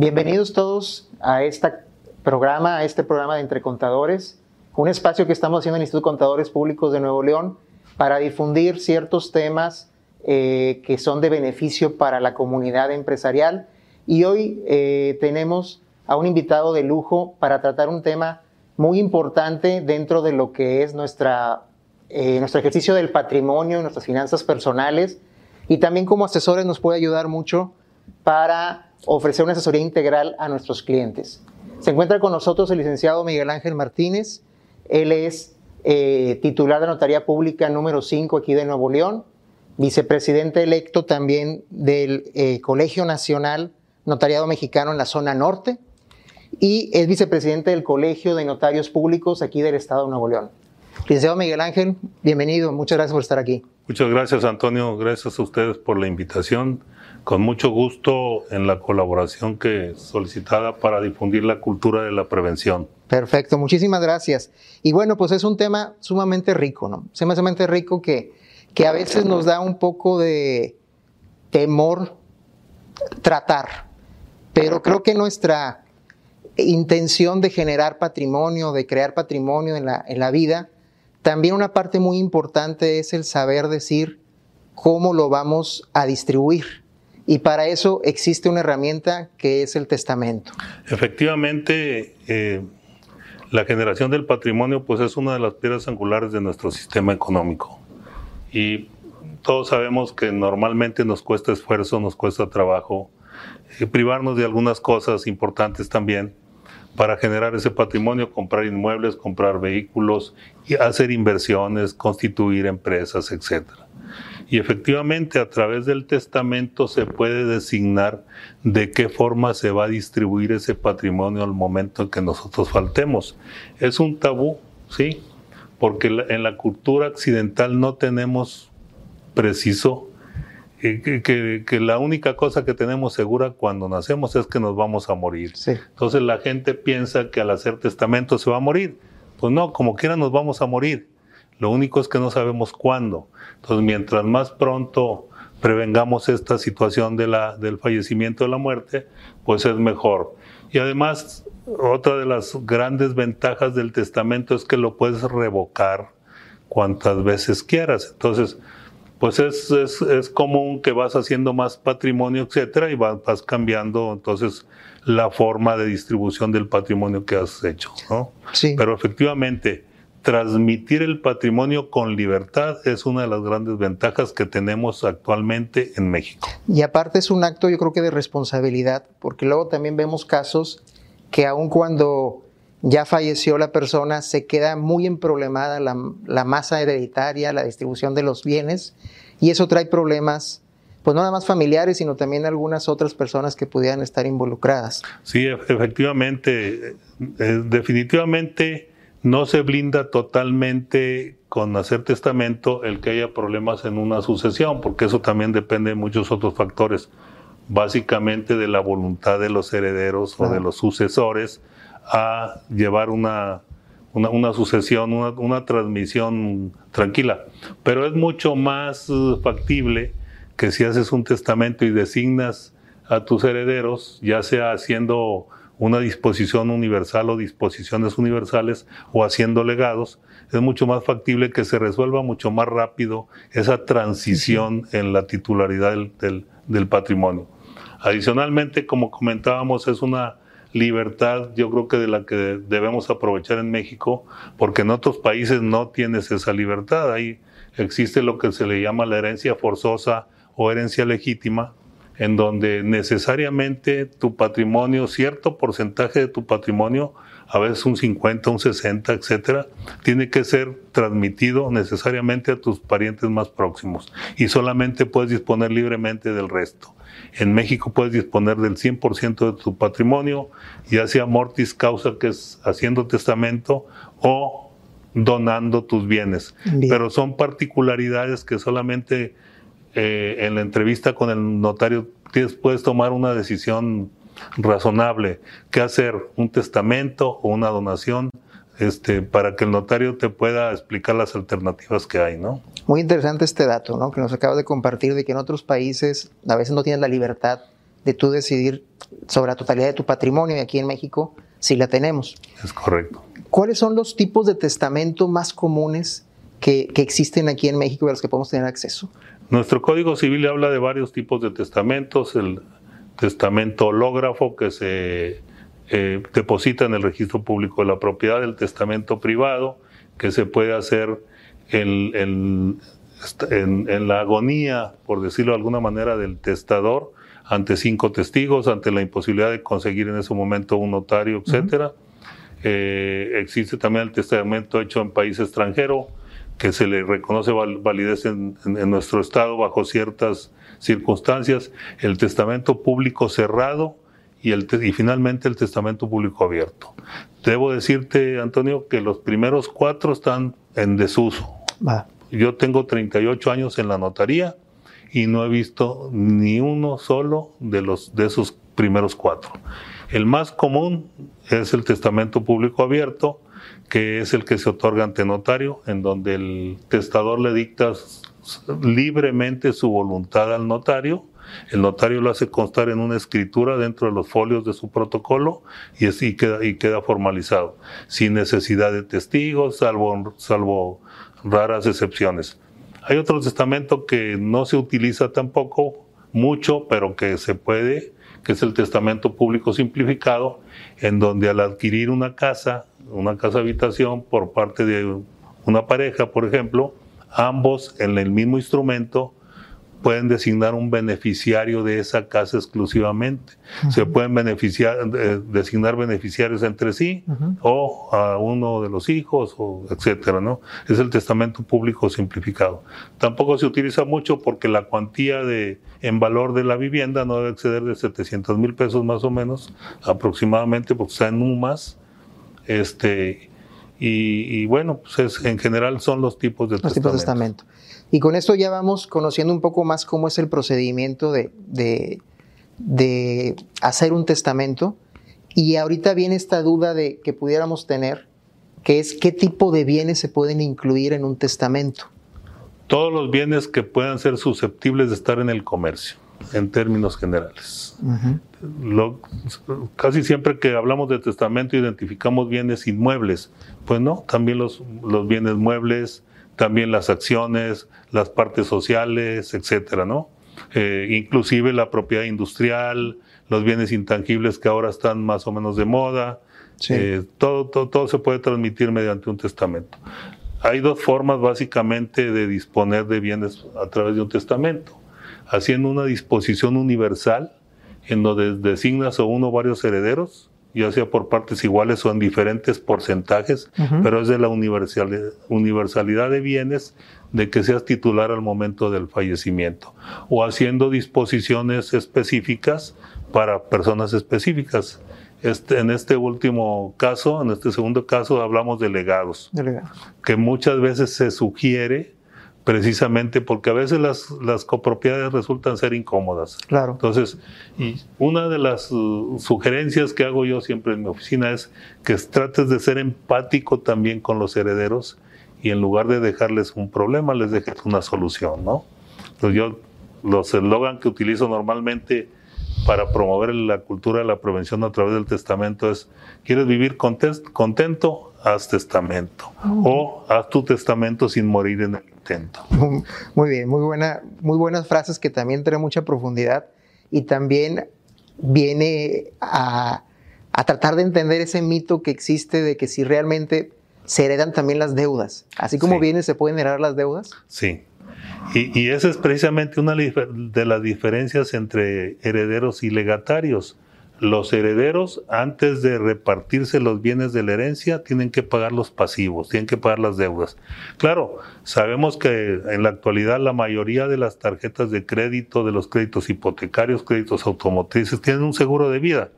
Bienvenidos todos a este programa, a este programa de Entre Contadores, un espacio que estamos haciendo en el Instituto Contadores Públicos de Nuevo León para difundir ciertos temas eh, que son de beneficio para la comunidad empresarial. Y hoy eh, tenemos a un invitado de lujo para tratar un tema muy importante dentro de lo que es nuestra, eh, nuestro ejercicio del patrimonio, nuestras finanzas personales. Y también como asesores nos puede ayudar mucho para ofrecer una asesoría integral a nuestros clientes. Se encuentra con nosotros el licenciado Miguel Ángel Martínez. Él es eh, titular de Notaría Pública número 5 aquí de Nuevo León, vicepresidente electo también del eh, Colegio Nacional Notariado Mexicano en la zona norte y es vicepresidente del Colegio de Notarios Públicos aquí del Estado de Nuevo León. Licenciado Miguel Ángel, bienvenido, muchas gracias por estar aquí. Muchas gracias Antonio, gracias a ustedes por la invitación con mucho gusto en la colaboración que solicitada para difundir la cultura de la prevención. Perfecto, muchísimas gracias. Y bueno, pues es un tema sumamente rico, ¿no? Sumamente rico que, que a veces nos da un poco de temor tratar, pero creo que nuestra intención de generar patrimonio, de crear patrimonio en la, en la vida, también una parte muy importante es el saber decir cómo lo vamos a distribuir. Y para eso existe una herramienta que es el testamento. Efectivamente, eh, la generación del patrimonio pues es una de las piedras angulares de nuestro sistema económico. Y todos sabemos que normalmente nos cuesta esfuerzo, nos cuesta trabajo, eh, privarnos de algunas cosas importantes también para generar ese patrimonio, comprar inmuebles, comprar vehículos, hacer inversiones, constituir empresas, etcétera y efectivamente a través del testamento se puede designar de qué forma se va a distribuir ese patrimonio al momento en que nosotros faltemos. Es un tabú, ¿sí? Porque en la cultura occidental no tenemos preciso eh, que, la única cosa que tenemos segura cuando nacemos es que nos vamos a morir. Entonces la gente piensa que al hacer testamento se va a morir. Pues no, como quiera nos vamos a morir. Lo único es que no sabemos cuándo. Entonces, mientras más pronto prevengamos esta situación de la, del fallecimiento de la muerte, pues es mejor. Y además, otra de las grandes ventajas del testamento es que lo puedes revocar cuantas veces quieras. Entonces, pues es, es, es común que vas haciendo más patrimonio, etcétera, y vas, vas, cambiando entonces la forma de distribución del patrimonio que has hecho, ¿no? Sí. Pero efectivamente, transmitir el patrimonio con libertad es una de las grandes ventajas que tenemos actualmente en México. Y aparte es un acto yo creo que de responsabilidad, porque luego también vemos casos que aun cuando ya falleció la persona, se queda muy emproblemada la, la masa hereditaria, la distribución de los bienes, y eso trae problemas pues no nada más familiares, sino también algunas otras personas que pudieran estar involucradas. Sí, efectivamente, eh, definitivamente no se blinda totalmente con hacer testamento el que haya problemas en una sucesión, porque eso también depende de muchos otros factores, básicamente de la voluntad de los herederos o de los sucesores a llevar una, una, sucesión, una, una, transmisión tranquila. Pero es mucho más uh, factible que si haces un testamento y designas a tus herederos, ya sea haciendo una disposición universal o disposiciones universales o haciendo legados, es mucho más factible que se resuelva mucho más rápido esa transición en la titularidad del, del, patrimonio. Adicionalmente, como comentábamos, es una libertad, yo creo que de la que debemos aprovechar en México, porque en otros países no tienes esa libertad. Ahí existe lo que se le llama la herencia forzosa o herencia legítima, en donde necesariamente tu patrimonio, cierto porcentaje de tu patrimonio, a veces un 50, un 60, etcétera, tiene que ser transmitido necesariamente a tus parientes más próximos y solamente puedes disponer libremente del resto. En México puedes disponer del 100% de tu patrimonio, ya sea mortis causa, que es haciendo testamento, o donando tus bienes. Pero son particularidades que solamente eh, en la entrevista con el notario puedes tomar una decisión razonable. ¿Qué hacer? ¿Un testamento o una donación? Este, para que el notario te pueda explicar las alternativas que hay, ¿no? Muy interesante este dato, ¿no? Que nos acaba de compartir de que en otros países a veces no tienes la libertad de tú decidir sobre la totalidad de tu patrimonio y aquí en México sí la tenemos. Es correcto. ¿Cuáles son los tipos de testamento más comunes que, que existen aquí en México y a los que podemos tener acceso? Nuestro Código Civil habla de varios tipos de testamentos. El testamento hológrafo que se eh, deposita en el registro público de la propiedad, el testamento privado que se puede hacer en, en, la agonía, por decirlo de alguna manera, del testador ante cinco testigos, ante la imposibilidad de conseguir en ese momento un notario, etcétera. Eh, existe también el testamento hecho en país extranjero, que se le reconoce validez en, nuestro estado bajo ciertas circunstancias, el testamento público cerrado y, el, y finalmente el testamento público abierto. Debo decirte, Antonio, que los primeros cuatro están en desuso. Yo tengo 38 años en la notaría y no he visto ni uno solo de, los, de esos primeros cuatro. El más común es el testamento público abierto, que es el que se otorga ante notario, en donde el testador le dicta libremente su voluntad al notario. El notario lo hace constar en una escritura dentro de los folios de su protocolo y, así queda, y queda formalizado, sin necesidad de testigos, salvo, salvo raras excepciones. Hay otro testamento que no se utiliza tampoco mucho, pero que se puede, que es el testamento público simplificado, en donde al adquirir una casa, una casa habitación por parte de una pareja, por ejemplo, ambos en el mismo instrumento pueden designar un beneficiario de esa casa exclusivamente. Se pueden beneficiar, eh, designar beneficiarios entre sí o a uno de los hijos, o etcétera, ¿no? Es el testamento público simplificado. Tampoco se utiliza mucho porque la cuantía de, en valor de la vivienda no debe exceder de 700 mil pesos más o menos, aproximadamente, porque está en UMAS. Este, y, bueno, pues en general son los tipos de los Tipos de testamento. Y con esto ya vamos conociendo un poco más cómo es el procedimiento de, de, hacer un testamento. Y ahorita viene esta duda de que pudiéramos tener, que es qué tipo de bienes se pueden incluir en un testamento. Todos los bienes que puedan ser susceptibles de estar en el comercio, en términos generales. casi siempre que hablamos de testamento identificamos bienes inmuebles. Pues no, también los, los bienes muebles, también las acciones, las partes sociales, etcétera, ¿no? Eh, inclusive la propiedad industrial, los bienes intangibles que ahora están más o menos de moda, eh, todo, todo, todo se puede transmitir mediante un testamento. Hay dos formas básicamente de disponer de bienes a través de un testamento. Haciendo una disposición universal, en donde designas a uno o varios herederos, ya sea por partes iguales o en diferentes porcentajes, pero es de la universalidad de bienes de que seas titular al momento del fallecimiento, o haciendo disposiciones específicas para personas específicas. Este, en este último caso, en este segundo caso, hablamos de legados, que muchas veces se sugiere precisamente porque a veces las, las copropiedades resultan ser incómodas. Claro. Entonces, y una de las uh, sugerencias que hago yo siempre en mi oficina es que trates de ser empático también con los herederos y en lugar de dejarles un problema, les dejes una solución, ¿no? Entonces yo, los eslogan que utilizo normalmente para promover la cultura de la prevención a través del testamento es, ¿quieres vivir contento? Haz testamento. O haz tu testamento sin morir en el Muy bien, muy, buena, muy buenas frases que también tienen mucha profundidad y también viene a, tratar de entender ese mito que existe de que si realmente se heredan también las deudas, así como vienen se pueden heredar las deudas. Sí, y, y esa es precisamente una de las diferencias entre herederos y legatarios los herederos, antes de repartirse los bienes de la herencia, tienen que pagar los pasivos, tienen que pagar las deudas. Claro, sabemos que en la actualidad la mayoría de las tarjetas de crédito, de los créditos hipotecarios, créditos automotrices, tienen un seguro de vida.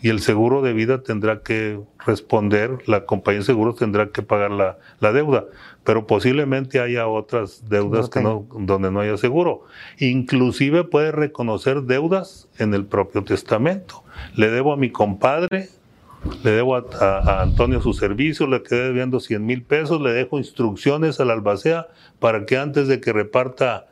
Y el seguro de vida tendrá que responder, la compañía de seguros tendrá que pagar la, la deuda pero posiblemente haya otras deudas que no, donde no haya seguro. Inclusive puede reconocer deudas en el propio testamento. Le debo a mi compadre, le debo a, Antonio su servicio, le quedé debiendo 100 mil pesos, le dejo instrucciones al albacea para que antes de que reparta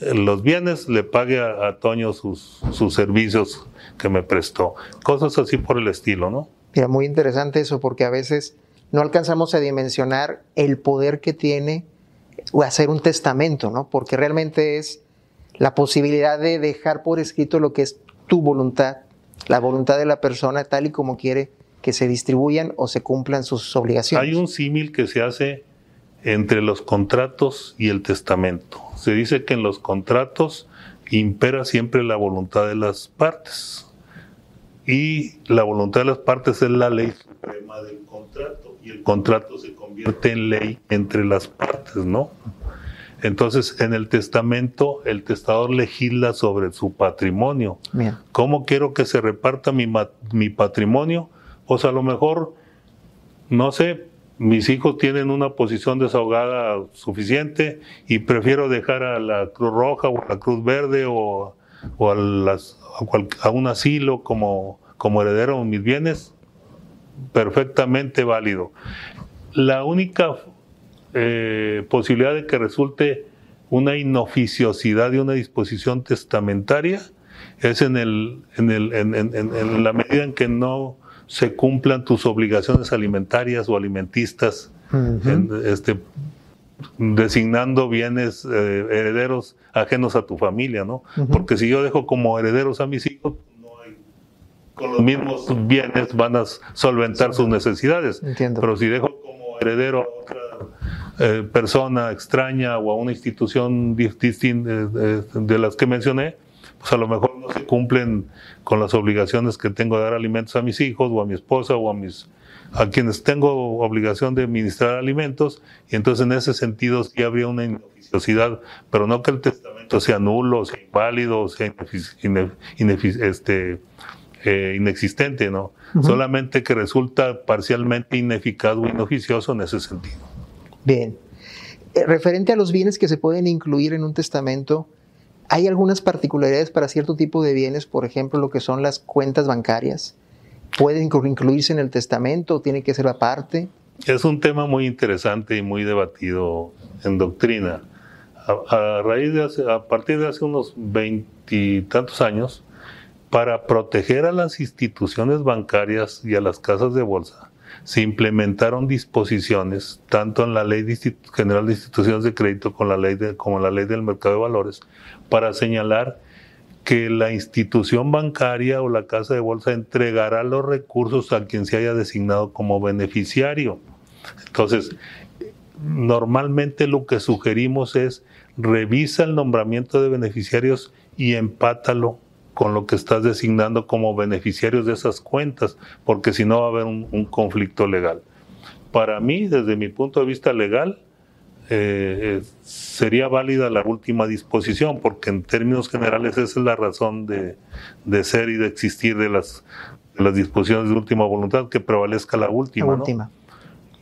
los bienes, le pague a, Toño sus, sus, servicios que me prestó. Cosas así por el estilo, ¿no? Mira, muy interesante eso, porque a veces no alcanzamos a dimensionar el poder que tiene hacer un testamento, ¿no? Porque realmente es la posibilidad de dejar por escrito lo que es tu voluntad, la voluntad de la persona tal y como quiere que se distribuyan o se cumplan sus obligaciones. Hay un símil que se hace entre los contratos y el testamento. Se dice que en los contratos impera siempre la voluntad de las partes. Y la voluntad de las partes es la ley suprema del contrato. Y el contrato se convierte en ley entre las partes, ¿no? Entonces, en el testamento, el testador legisla sobre su patrimonio. ¿Cómo quiero que se reparta mi, mi patrimonio? Pues a lo mejor, no sé, mis hijos tienen una posición desahogada suficiente y prefiero dejar a la Cruz Roja o a la Cruz Verde o, a, las, a, un asilo como, como heredero de mis bienes, perfectamente válido. La única eh, posibilidad de que resulte una inoficiosidad de una disposición testamentaria es en, el, en, el, en la medida en que no se cumplan tus obligaciones alimentarias o alimentistas, este, designando bienes eh, herederos ajenos a tu familia, ¿no? Porque si yo dejo como herederos a mis hijos, no hay, con los mismos bienes van a solventar sus necesidades. Pero si dejo como heredero a otra eh, persona extraña o a una institución distinta eh, de las que mencioné, pues a lo mejor se cumplen con las obligaciones que tengo de dar alimentos a mis hijos o a mi esposa o a mis a quienes tengo obligación de administrar alimentos y entonces en ese sentido sí habría una inoficiosidad, pero no que el testamento sea nulo, sea inválido, sea este, eh, inexistente, ¿no? Solamente que resulta parcialmente ineficaz o inoficioso en ese sentido. Bien. Eh, referente a los bienes que se pueden incluir en un testamento, hay algunas particularidades para cierto tipo de bienes, por ejemplo, lo que son las cuentas bancarias. ¿Pueden incluirse en el testamento o tiene que ser aparte? Es un tema muy interesante y muy debatido en doctrina. A, raíz de a partir de hace unos veintitantos años, para proteger a las instituciones bancarias y a las casas de bolsa, se implementaron disposiciones, tanto en la Ley General de Instituciones de Crédito como, la ley la Ley del Mercado de Valores, para señalar que la institución bancaria o la casa de bolsa entregará los recursos a quien se haya designado como beneficiario. Entonces, normalmente lo que sugerimos es revisa el nombramiento de beneficiarios y empátalo con lo que estás designando como beneficiarios de esas cuentas, porque si no va a haber un, un conflicto legal. Para mí, desde mi punto de vista legal, eh, sería válida la última disposición, porque en términos generales esa es la razón de, ser y de existir de las, las disposiciones de última voluntad, que prevalezca la última. última.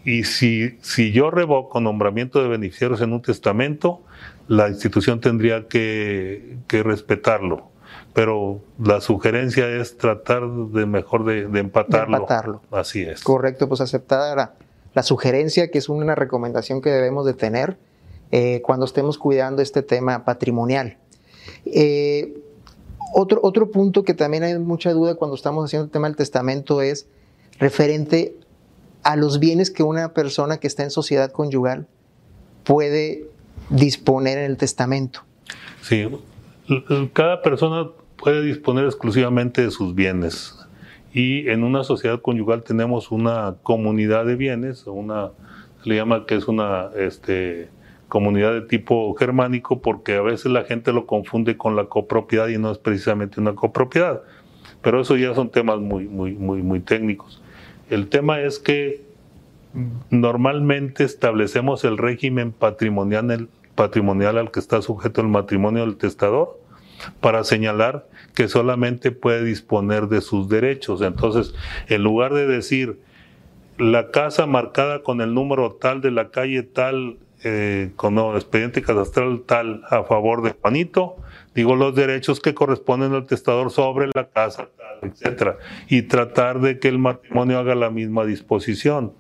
Y si, si yo revoco nombramiento de beneficiarios en un testamento, la institución tendría que, respetarlo. Pero la sugerencia es tratar de mejor de, empatarlo. de empatarlo. Así es. Correcto, pues aceptada la sugerencia, que es una recomendación que debemos de tener eh, cuando estemos cuidando este tema patrimonial. Eh, otro, otro punto que también hay mucha duda cuando estamos haciendo el tema del testamento es referente a los bienes que una persona que está en sociedad conyugal puede disponer en el testamento. Sí, cada persona puede disponer exclusivamente de sus bienes y en una sociedad conyugal tenemos una comunidad de bienes, una se le llama que es una este, comunidad de tipo germánico porque a veces la gente lo confunde con la copropiedad y no es precisamente una copropiedad. Pero eso ya son temas muy, muy, muy, técnicos. El tema es que normalmente establecemos el régimen patrimonial, patrimonial al que está sujeto el matrimonio del testador para señalar que solamente puede disponer de sus derechos. Entonces, en lugar de decir la casa marcada con el número tal de la calle tal, eh, con el expediente cadastral tal a favor de Juanito, digo los derechos que corresponden al testador sobre la casa tal, etcétera, y tratar de que el matrimonio haga la misma disposición.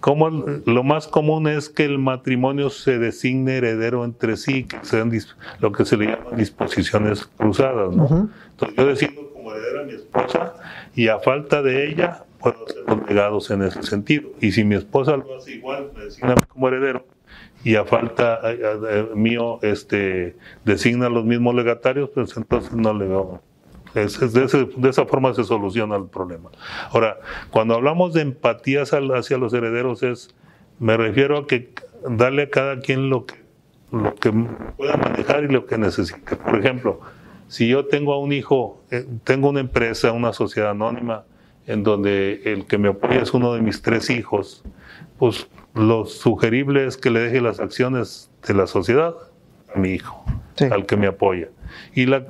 Como lo más común es que el matrimonio se designe heredero entre sí, que sean lo que se le llaman disposiciones cruzadas. ¿no? Entonces yo designo como heredera a mi esposa y a falta de ella puedo hacer los legados en ese sentido. Y si mi esposa lo hace igual, me designa como heredero y a falta mío este, designa los mismos legatarios, pues entonces no le veo de, esa forma se soluciona el problema. Ahora, cuando hablamos de empatías hacia los herederos, es, me refiero a que darle a cada quien lo que, lo que pueda manejar y lo que necesite. Por ejemplo, si yo tengo a un hijo, eh, tengo una empresa, una sociedad anónima, en donde el que me apoya es uno de mis tres hijos, pues lo sugerible es que le deje las acciones de la sociedad a mi hijo, al que me apoya. Y la,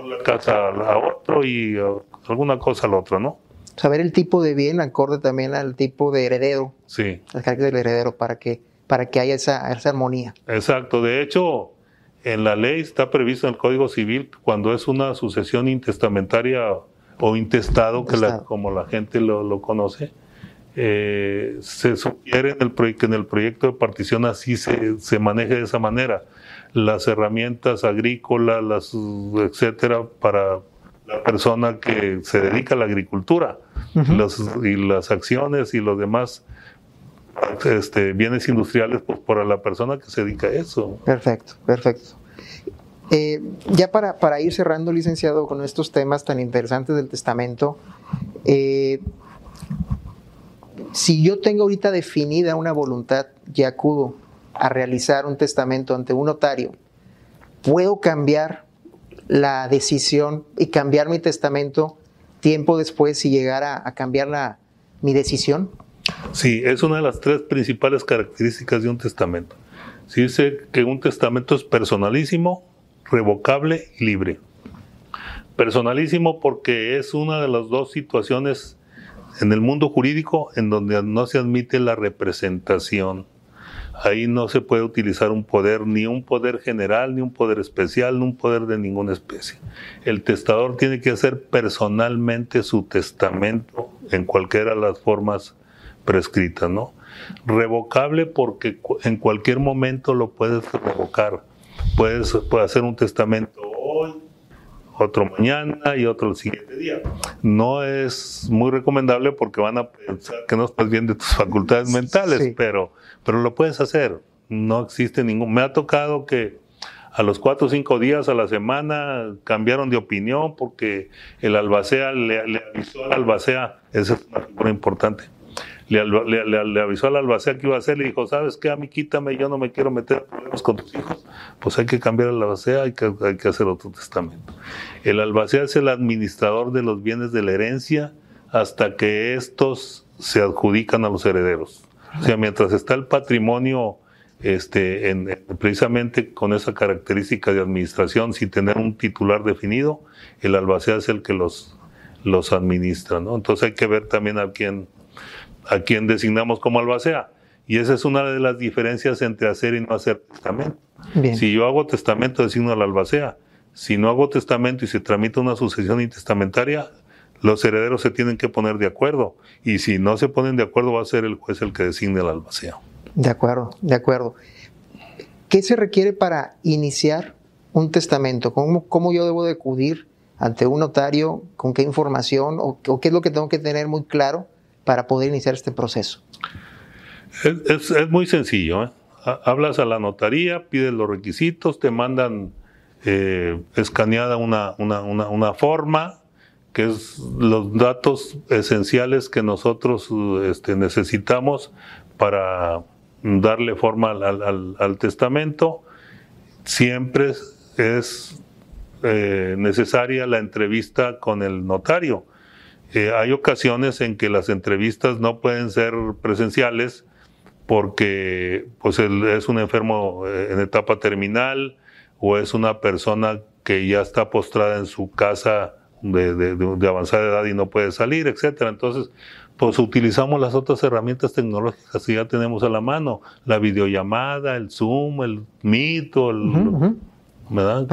la casa a otro y uh, alguna cosa al otro, ¿no? Saber el tipo de bien acorde también al tipo de heredero. Sí. Al carácter del heredero para que, para que haya esa, esa armonía. Exacto. De hecho, en la ley está previsto en el Código Civil cuando es una sucesión intestamentaria o intestado, que la, como la gente lo, lo conoce, eh, se sugiere en el, que en el proyecto de partición así se, se maneje de esa manera las herramientas agrícolas, las, etcétera, para la persona que se dedica a la agricultura y las acciones y los demás este, bienes industriales pues, para la persona que se dedica a eso. Perfecto, perfecto. Eh, ya para, para, ir cerrando, licenciado, con estos temas tan interesantes del testamento, eh, si yo tengo ahorita definida una voluntad y acudo a realizar un testamento ante un notario, puedo cambiar la decisión y cambiar mi testamento tiempo después si llegara a cambiar la, mi decisión? Sí, es una de las tres principales características de un testamento. Se dice que un testamento es personalísimo, revocable y libre. Personalísimo porque es una de las dos situaciones en el mundo jurídico en donde no se admite la representación Ahí no se puede utilizar un poder, ni un poder general, ni un poder especial, ni un poder de ninguna especie. El testador tiene que hacer personalmente su testamento en cualquiera de las formas prescritas, ¿no? Revocable porque en cualquier momento lo puedes revocar. Puedes, puedes hacer un testamento otro mañana y otro el siguiente día. No es muy recomendable porque van a pensar que no estás bien de tus facultades mentales, pero, pero lo puedes hacer. No existe ningún. Me ha tocado que a los cuatro o cinco días a la semana cambiaron de opinión porque el albacea le, le avisó al albacea, esa es una figura importante le, avisó al albacea que iba a hacer, le dijo, ¿sabes qué? A mí quítame, yo no me quiero meter problemas con tus hijos. Pues hay que cambiar al albacea, hay que, hay que hacer otro testamento. El albacea es el administrador de los bienes de la herencia hasta que estos se adjudican a los herederos. O sea, mientras está el patrimonio este, en, precisamente con esa característica de administración sin tener un titular definido, el albacea es el que los, los administra, ¿no? Entonces hay que ver también a quién, a quien designamos como albacea. Y esa es una de las diferencias entre hacer y no hacer testamento. Si yo hago testamento, designo al albacea. Si no hago testamento y se tramita una sucesión intestamentaria, los herederos se tienen que poner de acuerdo. Y si no se ponen de acuerdo, va a ser el juez el que designe al albacea. De acuerdo, de acuerdo. ¿Qué se requiere para iniciar un testamento? ¿Cómo, cómo yo debo de acudir ante un notario? ¿Con qué información? ¿O, o qué es lo que tengo que tener muy claro para poder iniciar este proceso? Es, muy sencillo. ¿eh? Hablas a la notaría, pides los requisitos, te mandan eh, escaneada una, una, forma, que es los datos esenciales que nosotros este, necesitamos para darle forma al, testamento. Siempre es eh, necesaria la entrevista con el notario. Eh, hay ocasiones en que las entrevistas no pueden ser presenciales porque pues es un enfermo eh, en etapa terminal o es una persona que ya está postrada en su casa de, avanzada edad y no puede salir, etcétera. Entonces, pues utilizamos las otras herramientas tecnológicas que ya tenemos a la mano, la videollamada, el Zoom, el Meet, el, ¿verdad?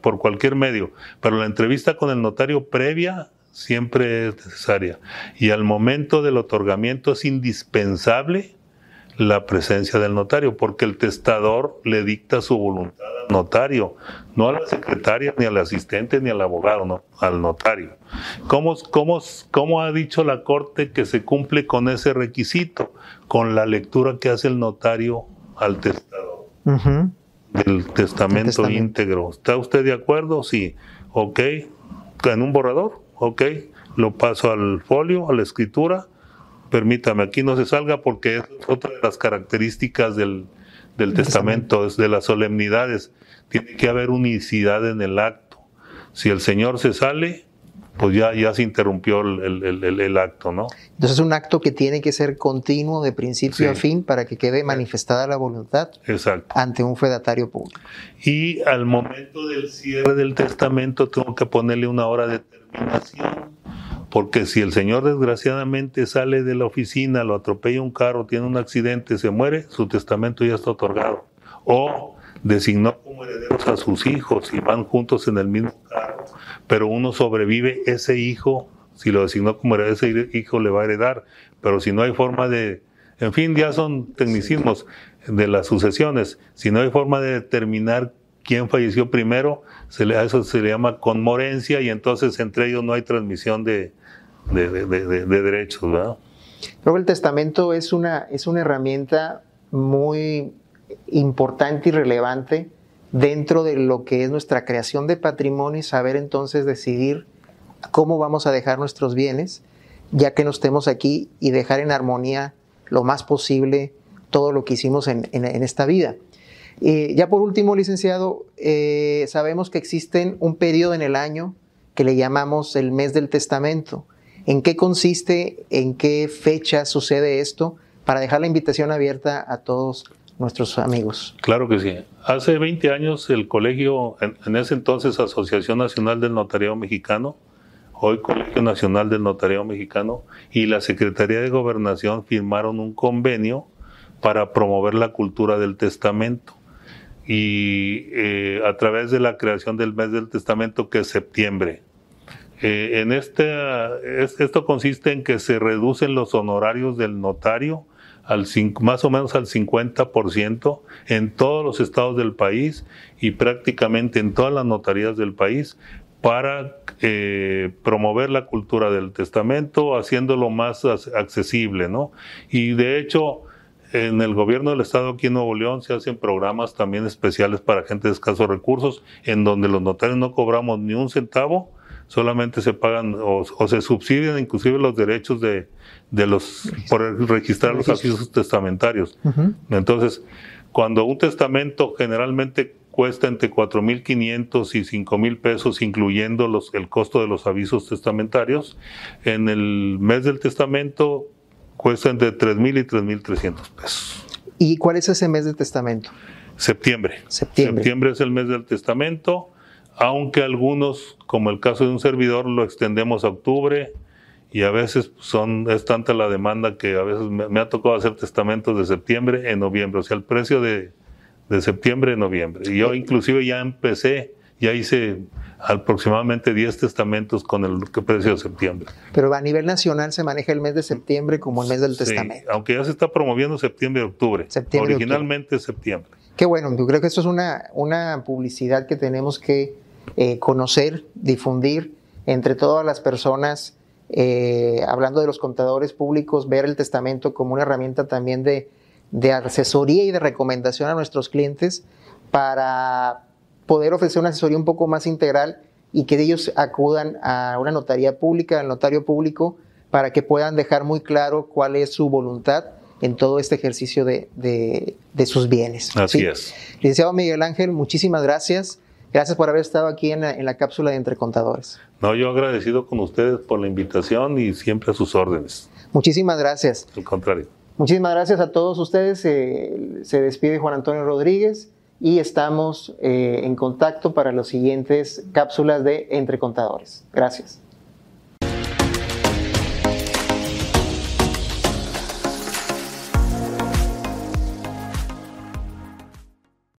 por cualquier medio. Pero la entrevista con el notario previa siempre es necesaria. Y al momento del otorgamiento es indispensable la presencia del notario, porque el testador le dicta su voluntad al notario, no a la secretaria, ni al asistente, ni al abogado, no, al notario. ¿Cómo, cómo, cómo ha dicho la Corte que se cumple con ese requisito? Con la lectura que hace el notario al testador. Del testamento, íntegro. ¿Está usted de acuerdo? Sí. Ok. ¿En un borrador? Ok. Lo paso al folio, a la escritura permítame, aquí no se salga porque es otra de las características del, testamento, es de las solemnidades. Tiene que haber unicidad en el acto. Si el Señor se sale, pues ya, ya se interrumpió el, acto, ¿no? Entonces es un acto que tiene que ser continuo de principio a fin para que quede manifestada la voluntad ante un fedatario público. Y al momento del cierre del testamento tengo que ponerle una hora de porque si el señor desgraciadamente sale de la oficina, lo atropella un carro, tiene un accidente, se muere, su testamento ya está otorgado. O designó como herederos a sus hijos y van juntos en el mismo carro, pero uno sobrevive, ese hijo, si lo designó como heredero, ese hijo le va a heredar, pero si no hay forma de, en fin, ya son tecnicismos de las sucesiones, si no hay forma de determinar quién falleció primero, se le, a eso se le llama conmorencia y entonces entre ellos no hay transmisión de, de, derechos. ¿verdad? Que el testamento es una, es una herramienta muy importante y relevante dentro de lo que es nuestra creación de patrimonio y saber entonces decidir cómo vamos a dejar nuestros bienes, ya que nos estemos aquí y dejar en armonía lo más posible todo lo que hicimos en, esta vida. Y ya por último, licenciado, eh, sabemos que existen un periodo en el año que le llamamos el mes del testamento. ¿En qué consiste, en qué fecha sucede esto? Para dejar la invitación abierta a todos nuestros amigos. Claro que sí. Hace 20 años el colegio, en, ese entonces Asociación Nacional del Notariado Mexicano, hoy Colegio Nacional del Notariado Mexicano, y la Secretaría de Gobernación firmaron un convenio para promover la cultura del testamento. Y eh, a través de la creación del mes del testamento, que es septiembre, eh, en este, esto consiste en que se reducen los honorarios del notario al más o menos al 50% en todos los estados del país y prácticamente en todas las notarías del país para eh, promover la cultura del testamento, haciéndolo más accesible, ¿no? Y de hecho, en el gobierno del estado aquí en Nuevo León se hacen programas también especiales para gente de escasos recursos, en donde los notarios no cobramos ni un centavo, solamente se pagan o, se subsidian inclusive los derechos de, los por registrar los avisos testamentarios. Entonces, cuando un testamento generalmente cuesta entre 4.500 y 5.000 pesos, incluyendo los, el costo de los avisos testamentarios, en el mes del testamento cuesta entre 3.000 y 3.300 pesos. ¿Y cuál es ese mes de testamento? Septiembre. Septiembre. Septiembre es el mes del testamento aunque algunos, como el caso de un servidor, lo extendemos a octubre y a veces son, es tanta la demanda que a veces me, ha tocado hacer testamentos de septiembre en noviembre, o sea, el precio de, de septiembre en noviembre. Y yo inclusive ya empecé, ya hice aproximadamente 10 testamentos con el precio de septiembre. Pero a nivel nacional se maneja el mes de septiembre como el mes del testamento. Aunque ya se está promoviendo septiembre y octubre. Septiembre Originalmente septiembre. Qué bueno, yo creo que esto es una, una publicidad que tenemos que eh, conocer, difundir entre todas las personas, eh, hablando de los contadores públicos, ver el testamento como una herramienta también de, de asesoría y de recomendación a nuestros clientes para poder ofrecer una asesoría un poco más integral y que ellos acudan a una notaría pública, al notario público, para que puedan dejar muy claro cuál es su voluntad en todo este ejercicio de, de, sus bienes. Así es. Licenciado Miguel Ángel, muchísimas gracias. Gracias por haber estado aquí en la, cápsula de Entre Contadores. No, yo agradecido con ustedes por la invitación y siempre a sus órdenes. Muchísimas gracias. Al contrario. Muchísimas gracias a todos ustedes. Eh, se despide Juan Antonio Rodríguez y estamos eh, en contacto para las siguientes cápsulas de Entre Contadores. Gracias.